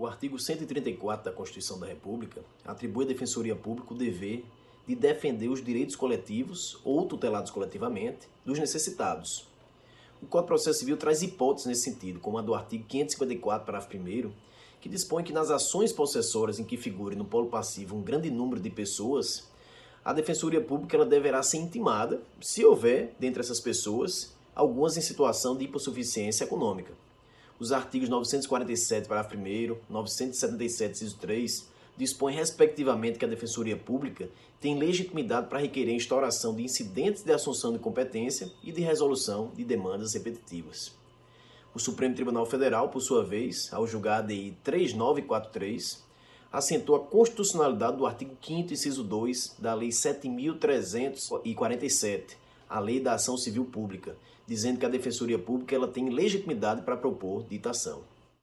O artigo 134 da Constituição da República atribui à Defensoria Pública o dever de defender os direitos coletivos ou tutelados coletivamente dos necessitados. O Código de Processo Civil traz hipóteses nesse sentido, como a do artigo 554, parágrafo 1 que dispõe que nas ações possessoras em que figure no polo passivo um grande número de pessoas, a Defensoria Pública ela deverá ser intimada, se houver, dentre essas pessoas, algumas em situação de hipossuficiência econômica. Os artigos 947, parágrafo 1 977, inciso 3, dispõem respectivamente que a Defensoria Pública tem legitimidade para requerer a instauração de incidentes de assunção de competência e de resolução de demandas repetitivas. O Supremo Tribunal Federal, por sua vez, ao julgar a DI 3943, assentou a constitucionalidade do artigo 5 inciso 2 da Lei 7347, a Lei da Ação Civil Pública, dizendo que a Defensoria Pública ela tem legitimidade para propor ditação.